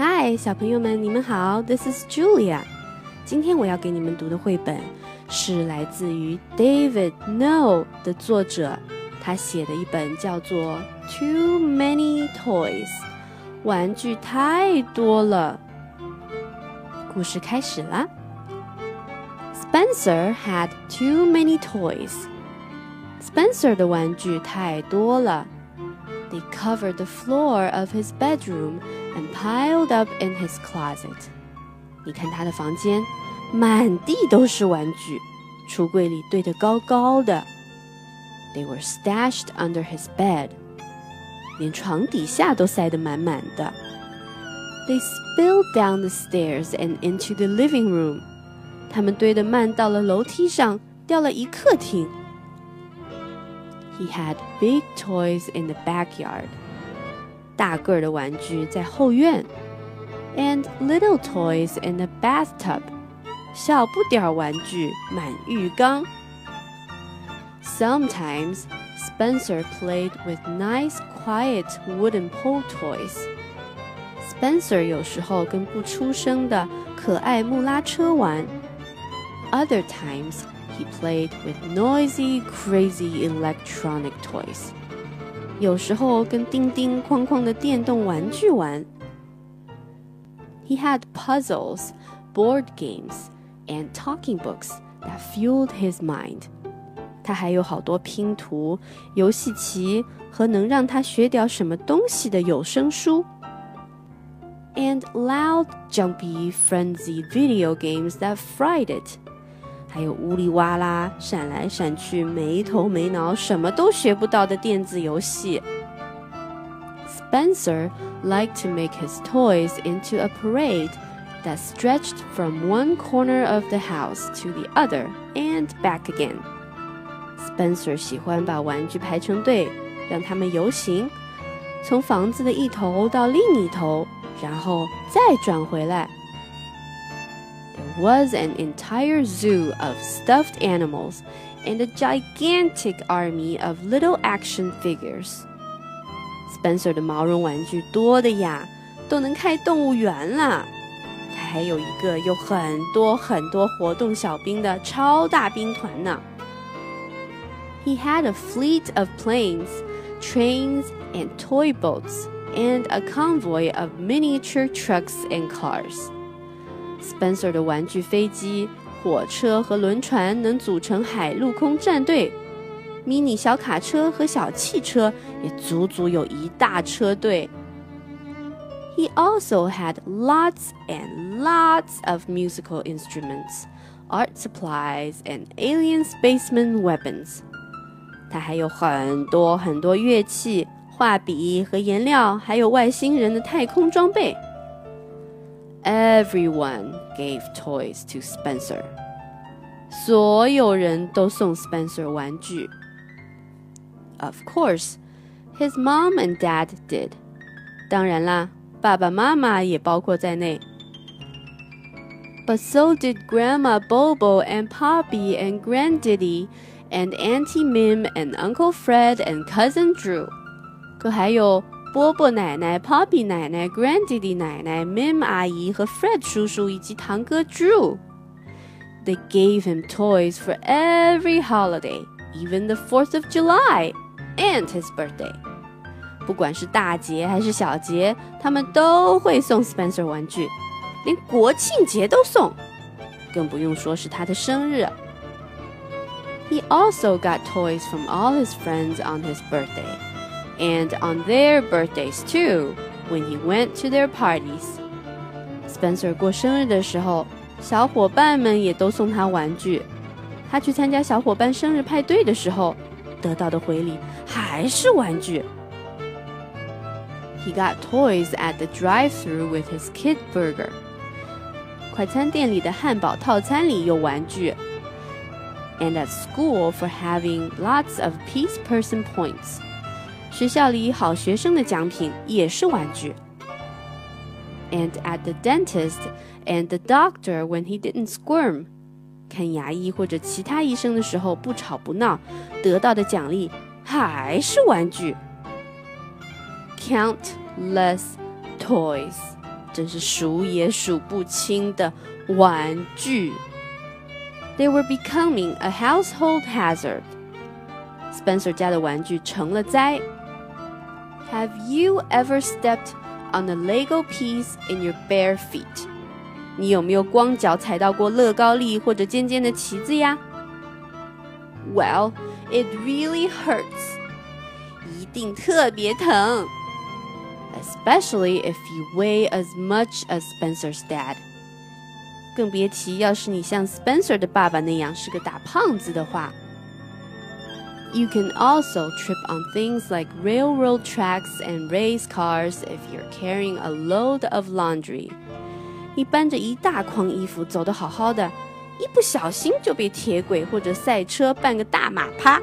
嗨，小朋友们，你们好，This is Julia。今天我要给你们读的绘本是来自于 David No 的作者，他写的一本叫做《Too Many Toys》，玩具太多了。故事开始啦。Spencer had too many toys. Spencer 的玩具太多了。They covered the floor of his bedroom and piled up in his closet. 你看他的房间，满地都是玩具，橱柜里堆得高高的。They were stashed under his bed. 连床底下都塞得满满的。They spilled down the stairs and into the living room. 他们堆得慢到了楼梯上，掉了一客厅。He had big toys in the backyard. 大个儿的玩具在后院，and little toys in the bathtub，小不点儿玩具满浴缸。Sometimes Spencer played with nice, quiet wooden pull toys. Spencer 有时候跟不出声的可爱木拉车玩。Other times he played with noisy, crazy electronic toys. 有时候跟叮叮哐哐的电动玩具玩。He had puzzles, board games, and talking books that fueled his mind. 他还有好多拼图、游戏棋和能让他学点什么东西的有声书。And loud, jumpy, frenzied video games that fried it. 还有呜里哇啦、闪来闪去、没头没脑、什么都学不到的电子游戏。Spencer liked to make his toys into a parade that stretched from one corner of the house to the other and back again. Spencer 喜欢把玩具排成队，让他们游行，从房子的一头到另一头，然后再转回来。 was an entire zoo of stuffed animals and a gigantic army of little action figures. Spencer 的毛绒玩具多的呀，都能开动物园了。他还有一个有很多很多活动小兵的超大兵团呢。He had a fleet of planes, trains, and toy boats, and a convoy of miniature trucks and cars. Spencer 的玩具飞机、火车和轮船能组成海陆空战队，迷你小卡车和小汽车也足足有一大车队。He also had lots and lots of musical instruments, art supplies, and alien spaceman weapons. 他还有很多很多乐器、画笔和颜料，还有外星人的太空装备。 Everyone gave toys to Spencer. 所有人都送 Spencer 玩具。Of course, his mom and dad did. 当然啦，爸爸妈妈也包括在内。But so did Grandma Bobo and Poppy and Granddaddy and Auntie Mim and Uncle Fred and Cousin Drew. 可还有 波波奶奶、Poppy 奶奶、Granddaddy 奶奶、Mim 阿姨和 Fred 叔叔以及堂哥 Drew。They gave him toys for every holiday, even the Fourth of July and his birthday. 不管是大节还是小节，他们都会送 Spencer 玩具，连国庆节都送，更不用说是他的生日。He also got toys from all his friends on his birthday and on their birthdays too when he went to their parties. Spencer 过生日的时候，小伙伴们也都送他玩具。他去参加小伙伴生日派对的时候，得到的回礼还是玩具。He got toys at the drive-through with his kid burger. 快餐店里的汉堡套餐里有玩具。And at school for having lots of peace person points. 学校里好学生的奖品也是玩具。And at the dentist and the doctor when he didn't squirm，看牙医或者其他医生的时候不吵不闹，得到的奖励还是玩具。Countless toys， 真是数也数不清的玩具。They were becoming a household hazard. Spencer 家的玩具成了灾。 Have you ever stepped on a Lego piece in your bare feet？你有没有光脚踩到过乐高粒或者尖尖的旗子呀？Well, it really hurts. 一定特别疼。Especially if you weigh as much as Spencer's dad. 更别提要是你像 Spencer 的爸爸那样是个大胖子的话。 You can also trip on things like railroad tracks and race cars if you're carrying a load of laundry. 你搬着一大筐衣服走得好好的，一不小心就被铁轨或者赛车绊个大马趴。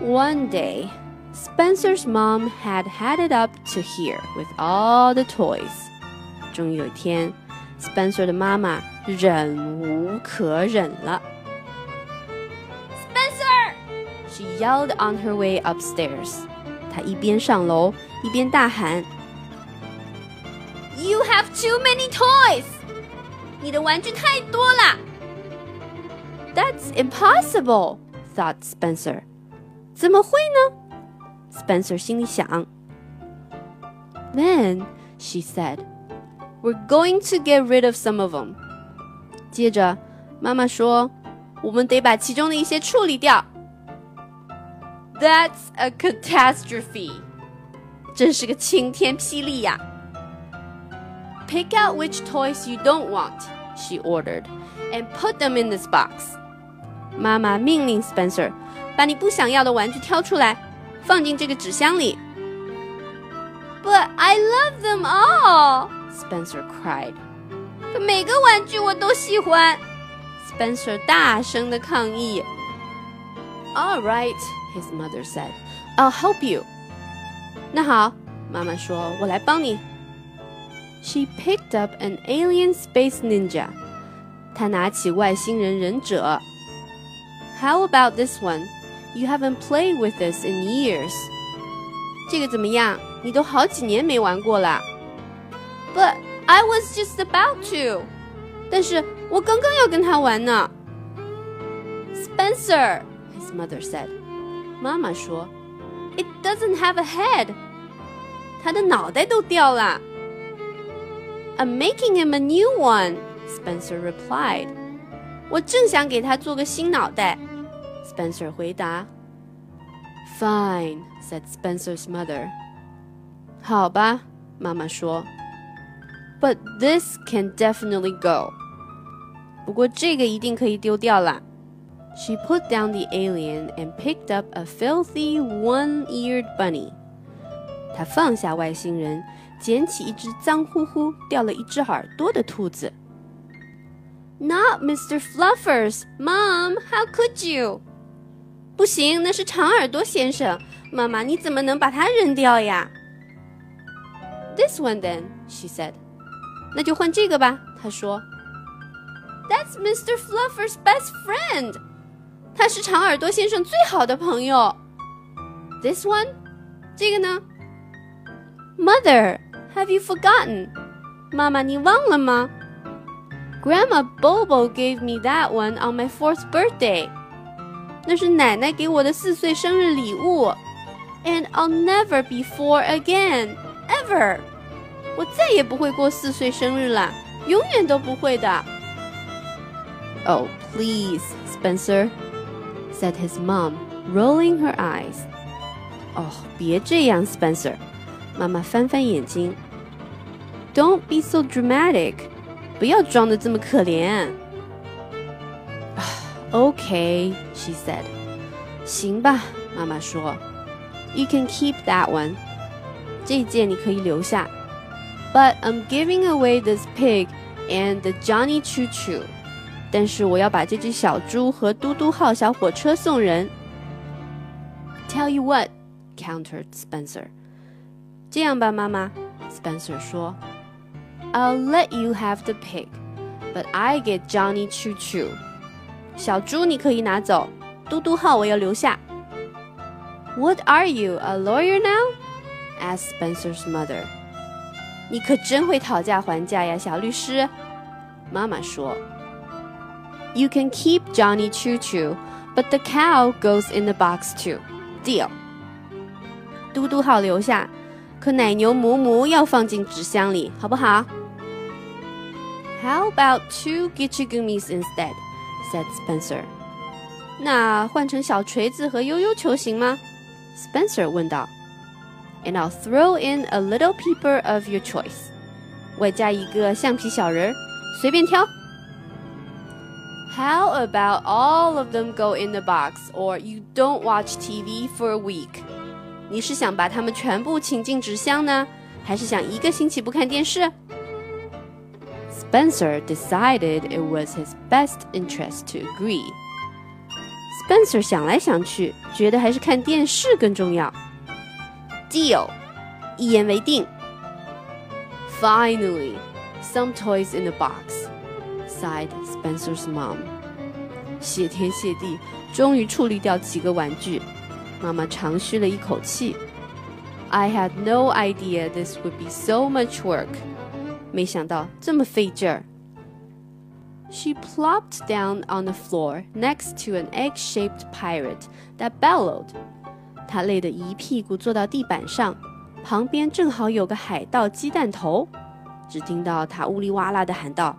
One day, Spencer's mom had had it up to here with all the toys. 终于有一天，Spencer 的妈妈忍无可忍了。 yelled on her way upstairs. 她一边上楼一边大喊：“You have too many toys！你的玩具太多了。” That's impossible, thought Spencer. 怎么会呢？Spencer 心里想。Then she said, "We're going to get rid of some of them." 接着，妈妈说：“我们得把其中的一些处理掉。” That's a catastrophe. 真是个晴天霹雳呀！Pick out which toys you don't want, she ordered, and put them in this box. 妈妈命令 Spencer 把你不想要的玩具挑出来，放进这个纸箱里。But I love them all, Spencer cried. 可每个玩具我都喜欢，Spencer 大声的抗议。All right his mother said. I'll help you. 那好，妈妈说，我来帮你。She picked up an alien space ninja. 她拿起外星人忍者。How about this one? You haven't played with this in years. 这个怎么样？你都好几年没玩过了。But I was just about to. 但是我刚刚要跟他玩呢。Spencer, his mother said. 妈妈说：“It doesn't have a head。”他的脑袋都掉了。I'm making him a new one. Spencer replied. 我正想给他做个新脑袋。Spencer 回答。Fine, said Spencer's mother. 好吧，妈妈说。But this can definitely go. 不过这个一定可以丢掉了。 she put down the alien and picked up a filthy one-eared bunny. 她放下外星人，捡起一只脏乎乎、掉了一只耳朵的兔子。Not Mr. Fluffers, Mom, how could you? 不行，那是长耳朵先生。妈妈，你怎么能把它扔掉呀？This one then, she said. 那就换这个吧，她说。That's Mr. Fluffer's best friend. 他是长耳朵先生最好的朋友。This one，这个呢？Mother，have you forgotten？妈妈，你忘了吗？Grandma Bobo gave me that one on my fourth birthday。那是奶奶给我的四岁生日礼物。And I'll never be four again, ever。我再也不会过四岁生日了，永远都不会的。Oh, please, Spencer said his mom, rolling her eyes. 哦，别这样，Spencer。妈妈翻翻眼睛。Don't be so dramatic，不要装的这么可怜。Okay，she said。行吧，妈妈说。You can keep that one。这件你可以留下。But I'm giving away this pig and the Johnny Choo Choo。 但是我要把这只小猪和嘟嘟号小火车送人。Tell you what, countered Spencer. 这样吧，妈妈，Spencer 说，I'll let you have the pig, but I get Johnny Choo Choo. 小猪你可以拿走，嘟嘟号我要留下。What are you, a lawyer now? asked Spencer's mother. 你可真会讨价还价呀，小律师。妈妈说 ：“You can keep Johnny Choo Choo, but the cow goes in the box too. Deal。”嘟嘟号留下，可奶牛母母要放进纸箱里，好不好？How about two Gitchigumis instead? said Spencer. 那换成小锤子和悠悠球行吗？Spencer 问道。And I'll throw in a little peeper of your choice. 外加一个橡皮小人儿，随便挑。 How about all of them go in the box, or you don't watch TV for a week? 你是想把它们全部请进纸箱呢，还是想一个星期不看电视？Spencer decided it was his best interest to agree. Spencer 想来想去，觉得还是看电视更重要。Deal，一言为定。Finally, some toys in the box, sighed Spencer's mom. 谢天谢地，终于处理掉几个玩具。妈妈长吁了一口气。I had no idea this would be so much work. 没想到这么费劲儿。She plopped down on the floor next to an egg-shaped pirate that bellowed. 她累得一屁股坐到地板上，旁边正好有个海盗鸡蛋头。只听到她呜哩哇啦地喊道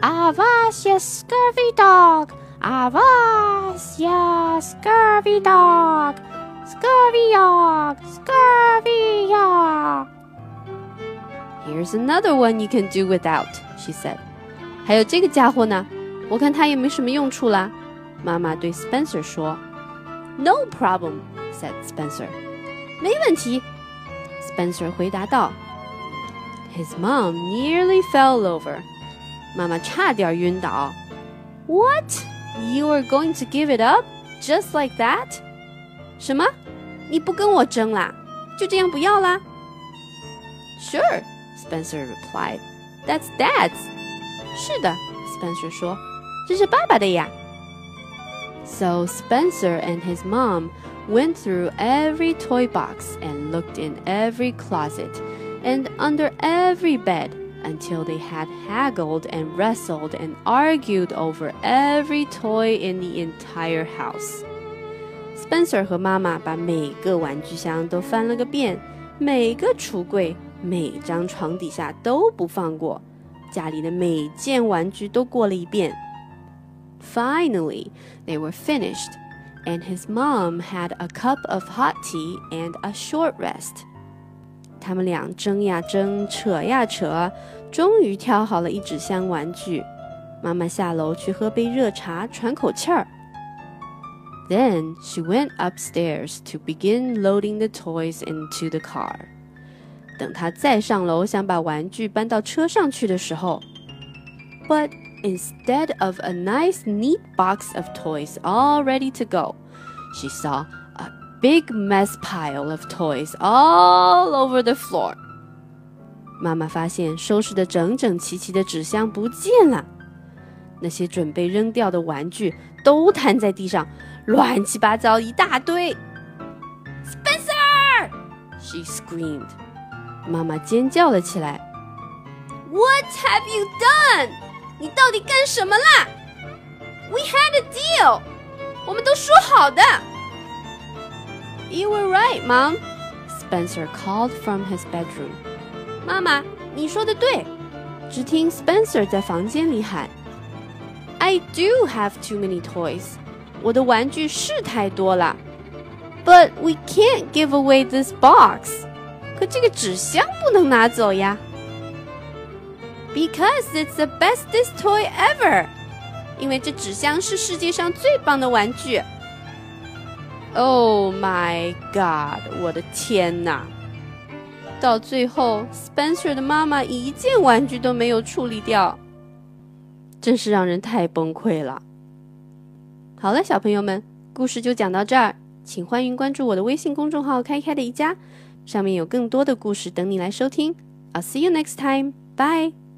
：“Ah, avast, scurvy dog! Avast, scurvy dog! Scurvy dog! Scurvy dog!” Here's another one you can do without, she said. 还有这个家伙呢，我看他也没什么用处啦。妈妈对 Spencer 说。No problem, said Spencer. 没问题，Spencer 回答道。His mom nearly fell over. 妈妈差点晕倒。What? You are going to give it up just like that? 什么？你不跟我争啦？就这样不要啦？Sure, Spencer replied. That's Dad's. 是的，Spencer 说，这是爸爸的呀。So Spencer and his mom went through every toy box and looked in every closet and under every bed until they had haggled and wrestled and argued over every toy in the entire house. Spencer 和妈妈把每个玩具箱都翻了个遍，每个橱柜、每张床底下都不放过，家里的每件玩具都过了一遍。Finally, they were finished, and his mom had a cup of hot tea and a short rest. 他们俩争呀争，扯呀扯，终于挑好了一纸箱玩具。妈妈下楼去喝杯热茶，喘口气儿。Then she went upstairs to begin loading the toys into the car. 等她再上楼想把玩具搬到车上去的时候，But Instead of a nice, neat box of toys all ready to go, she saw a big mess pile of toys all over the floor. 妈妈发现收拾的整整齐齐的纸箱不见了，那些准备扔掉的玩具都摊在地上，乱七八糟一大堆。Spencer! She screamed. 妈妈尖叫了起来。What have you done? 你到底干什么啦？We had a deal，我们都说好的。 You were right, Mom. Spencer called from his bedroom. 妈妈，你说的对。只听 Spencer 在房间里喊：“I do have too many toys. 我的玩具是太多了。But we can't give away this box. 可这个纸箱不能拿走呀。” Because it's the bestest toy ever，因为这纸箱是世界上最棒的玩具。 Oh my god！我的天哪！到最后，Spencer 的妈妈一件玩具都没有处理掉，真是让人太崩溃了。好了，小朋友们，故事就讲到这儿，请欢迎关注我的微信公众号“开开的一家”，上面有更多的故事等你来收听。I'll see you next time. Bye.